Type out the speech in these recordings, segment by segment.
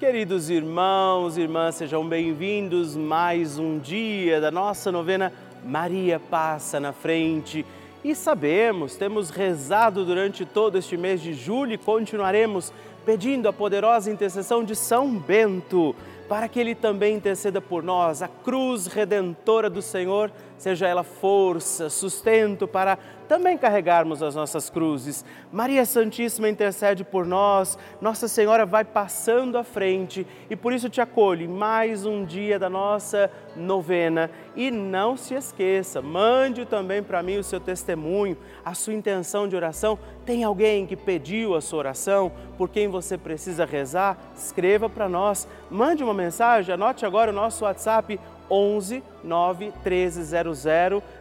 Queridos irmãos e irmãs, sejam bem-vindos mais um dia da nossa novena Maria Passa na Frente. E sabemos, temos rezado durante todo este mês de julho e continuaremos pedindo a poderosa intercessão de São Bento para que ele também interceda por nós. A cruz redentora do Senhor, seja ela força, sustento para também carregarmos as nossas cruzes. Maria Santíssima intercede por nós, Nossa Senhora vai passando à frente e por isso te acolho em mais um dia da nossa novena. E não se esqueça, mande também para mim o seu testemunho, a sua intenção de oração. Tem alguém que pediu a sua oração, por quem você precisa rezar? Escreva para nós, mande uma mensagem, anote agora o nosso WhatsApp 11 9 1300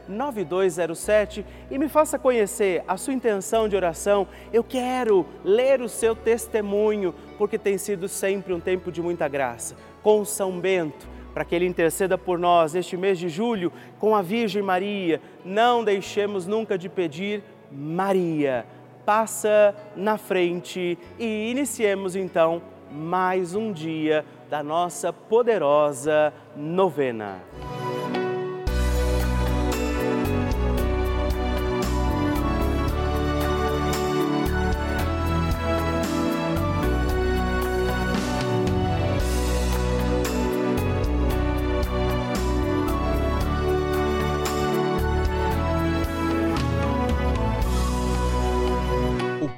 9207 e me faça conhecer a sua intenção de oração. Eu quero ler o seu testemunho, porque tem sido sempre um tempo de muita graça. Com São Bento, para que ele interceda por nós neste mês de julho, com a Virgem Maria, não deixemos nunca de pedir Maria. Passa na frente e iniciemos então mais um dia da nossa poderosa novena.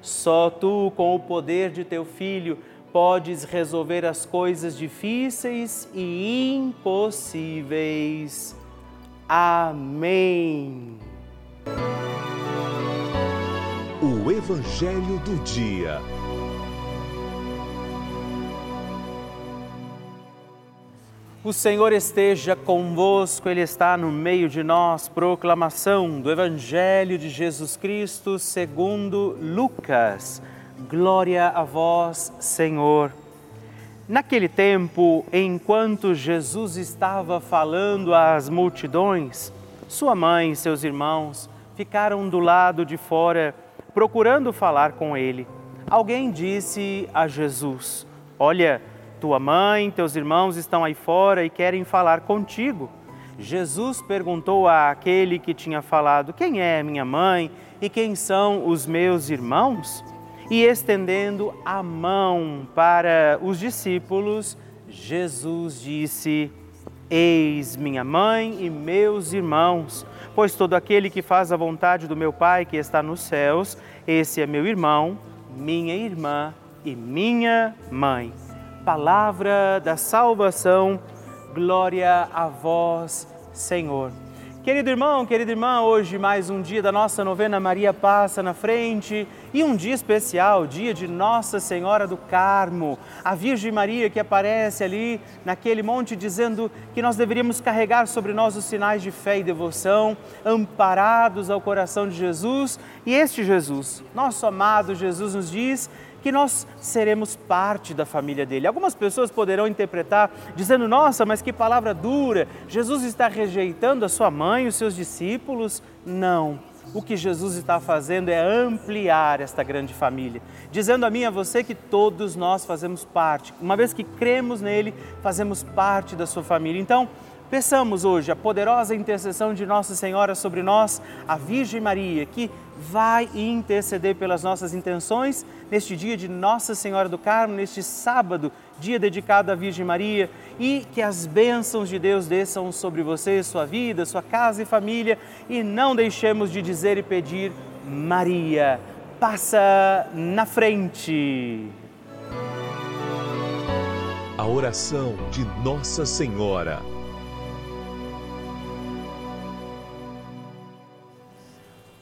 Só tu, com o poder de teu filho, podes resolver as coisas difíceis e impossíveis. Amém. O Evangelho do Dia. O Senhor esteja convosco, Ele está no meio de nós. Proclamação do Evangelho de Jesus Cristo segundo Lucas. Glória a vós, Senhor. Naquele tempo, enquanto Jesus estava falando às multidões, sua mãe e seus irmãos ficaram do lado de fora, procurando falar com ele. Alguém disse a Jesus: Olha, tua mãe, teus irmãos estão aí fora e querem falar contigo. Jesus perguntou àquele que tinha falado: Quem é minha mãe e quem são os meus irmãos? E estendendo a mão para os discípulos, Jesus disse: Eis minha mãe e meus irmãos, pois todo aquele que faz a vontade do meu Pai que está nos céus, esse é meu irmão, minha irmã e minha mãe. Palavra da salvação, glória a vós, Senhor. Querido irmão, querida irmã, hoje mais um dia da nossa novena Maria Passa na Frente e um dia especial, dia de Nossa Senhora do Carmo, a Virgem Maria que aparece ali naquele monte dizendo que nós deveríamos carregar sobre nós os sinais de fé e devoção, amparados ao coração de Jesus. E este Jesus, nosso amado Jesus, nos diz que nós seremos parte da família dele. Algumas pessoas poderão interpretar dizendo: nossa, mas que palavra dura! Jesus está rejeitando a sua mãe, os seus discípulos? Não. O que Jesus está fazendo é ampliar esta grande família, dizendo a mim e a você que todos nós fazemos parte. Uma vez que cremos nele, fazemos parte da sua família. Então, Peçamos hoje a poderosa intercessão de Nossa Senhora sobre nós, a Virgem Maria, que vai interceder pelas nossas intenções neste dia de Nossa Senhora do Carmo, neste sábado, dia dedicado à Virgem Maria, e que as bênçãos de Deus desçam sobre você, sua vida, sua casa e família, e não deixemos de dizer e pedir: Maria, passa na frente. A oração de Nossa Senhora.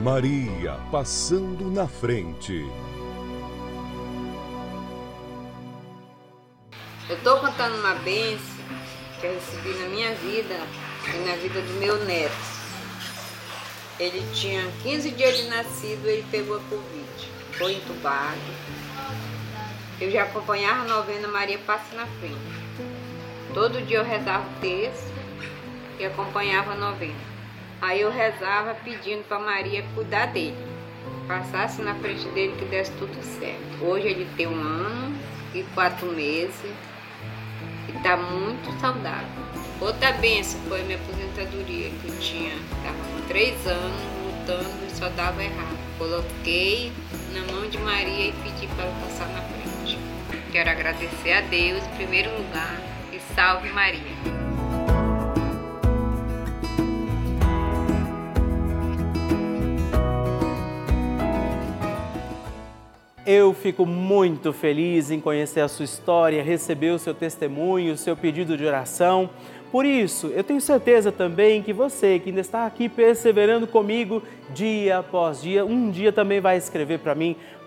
Maria passando na frente. Eu estou contando uma benção que eu recebi na minha vida e na vida do meu neto. Ele tinha 15 dias de nascido, ele pegou a Covid, foi entubado. Eu já acompanhava a novena Maria Passa na Frente. Todo dia eu rezava o texto e acompanhava a novena. Aí eu rezava pedindo para Maria cuidar dele. passasse na frente dele que desse tudo certo. Hoje ele tem um ano e quatro meses e está muito saudável. Outra benção foi a minha aposentadoria, que eu tinha, estava com três anos lutando e só dava errado. Coloquei na mão de Maria e pedi para ela passar na frente. Quero agradecer a Deus em primeiro lugar e salve Maria. Eu fico muito feliz em conhecer a sua história, receber o seu testemunho, o seu pedido de oração. Por isso, eu tenho certeza também que você que ainda está aqui perseverando comigo dia após dia, um dia também vai escrever para mim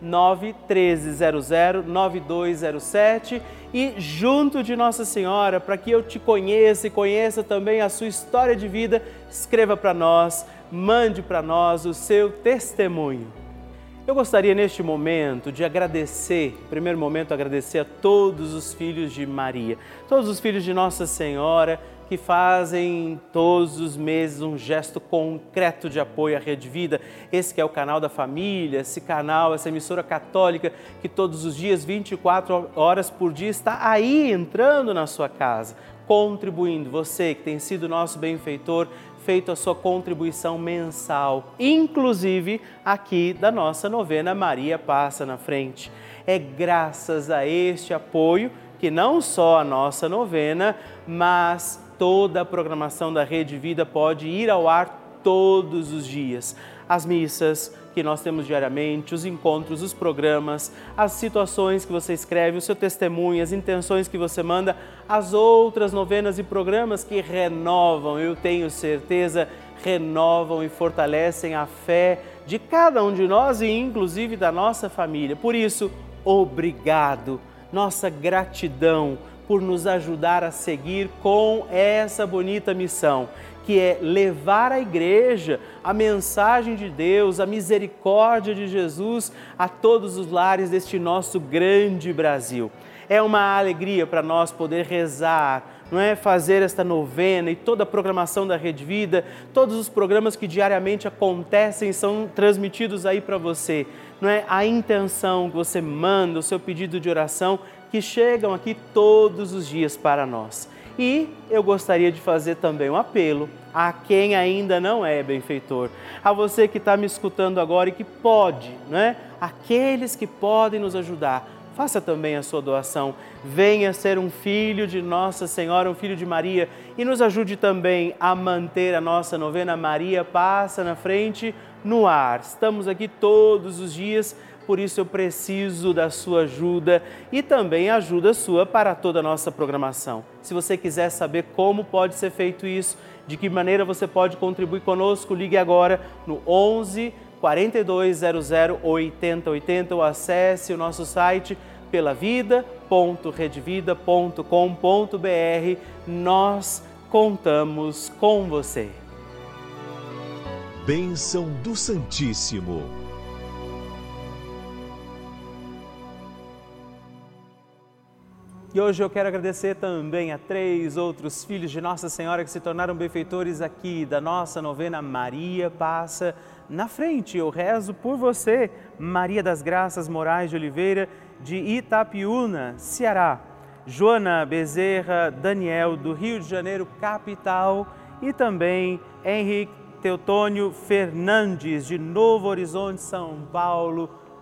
91300 9207 e junto de Nossa Senhora, para que eu te conheça e conheça também a sua história de vida, escreva para nós, mande para nós o seu testemunho. Eu gostaria neste momento de agradecer, primeiro momento agradecer a todos os filhos de Maria, todos os filhos de Nossa Senhora, que fazem todos os meses um gesto concreto de apoio à Rede Vida. Esse que é o canal da família, esse canal, essa emissora católica que todos os dias, 24 horas por dia, está aí entrando na sua casa, contribuindo. Você que tem sido nosso benfeitor, feito a sua contribuição mensal, inclusive aqui da nossa novena Maria Passa na Frente. É graças a este apoio que não só a nossa novena, mas toda a programação da Rede Vida pode ir ao ar todos os dias. As missas que nós temos diariamente, os encontros, os programas, as situações que você escreve, o seu testemunho, as intenções que você manda, as outras novenas e programas que renovam, eu tenho certeza, renovam e fortalecem a fé de cada um de nós e inclusive da nossa família. Por isso, obrigado, nossa gratidão por nos ajudar a seguir com essa bonita missão, que é levar à igreja a mensagem de Deus, a misericórdia de Jesus a todos os lares deste nosso grande Brasil. É uma alegria para nós poder rezar, não é fazer esta novena e toda a programação da Rede Vida, todos os programas que diariamente acontecem são transmitidos aí para você. Não é a intenção que você manda, o seu pedido de oração que chegam aqui todos os dias para nós. E eu gostaria de fazer também um apelo a quem ainda não é benfeitor, a você que está me escutando agora e que pode, né? Aqueles que podem nos ajudar, faça também a sua doação. Venha ser um filho de Nossa Senhora, um filho de Maria e nos ajude também a manter a nossa novena Maria Passa na Frente no ar. Estamos aqui todos os dias por isso eu preciso da sua ajuda e também ajuda sua para toda a nossa programação. Se você quiser saber como pode ser feito isso, de que maneira você pode contribuir conosco, ligue agora no 11 4200 8080 ou acesse o nosso site pelavida.redvida.com.br. Nós contamos com você. Bênção do Santíssimo. E hoje eu quero agradecer também a três outros filhos de Nossa Senhora que se tornaram benfeitores aqui da nossa novena Maria Passa na Frente. Eu rezo por você, Maria das Graças Moraes de Oliveira, de Itapiúna, Ceará. Joana Bezerra Daniel, do Rio de Janeiro, capital. E também Henrique Teutônio Fernandes, de Novo Horizonte, São Paulo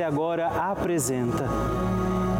agora apresenta.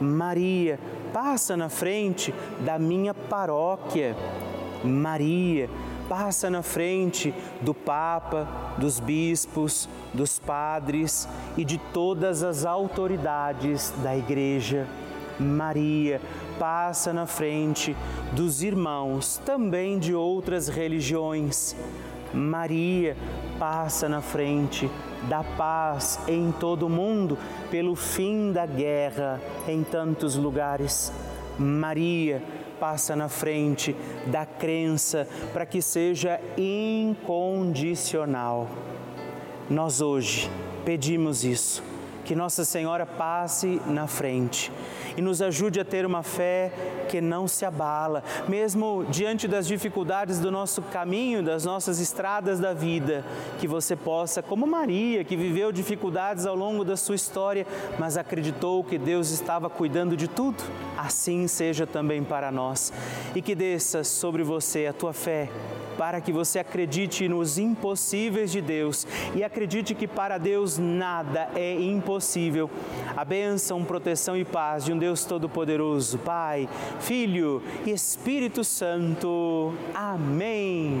Maria, passa na frente da minha paróquia. Maria, passa na frente do Papa, dos bispos, dos padres e de todas as autoridades da Igreja. Maria, passa na frente dos irmãos também de outras religiões. Maria, passa na frente da paz em todo o mundo, pelo fim da guerra em tantos lugares. Maria passa na frente da crença para que seja incondicional. Nós hoje pedimos isso, que Nossa Senhora passe na frente e nos ajude a ter uma fé que não se abala, mesmo diante das dificuldades do nosso caminho, das nossas estradas da vida, que você possa, como Maria, que viveu dificuldades ao longo da sua história, mas acreditou que Deus estava cuidando de tudo, assim seja também para nós. E que desça sobre você a tua fé para que você acredite nos impossíveis de Deus e acredite que para Deus nada é impossível. A bênção, proteção e paz de um Deus Todo-Poderoso, Pai, Filho e Espírito Santo. Amém.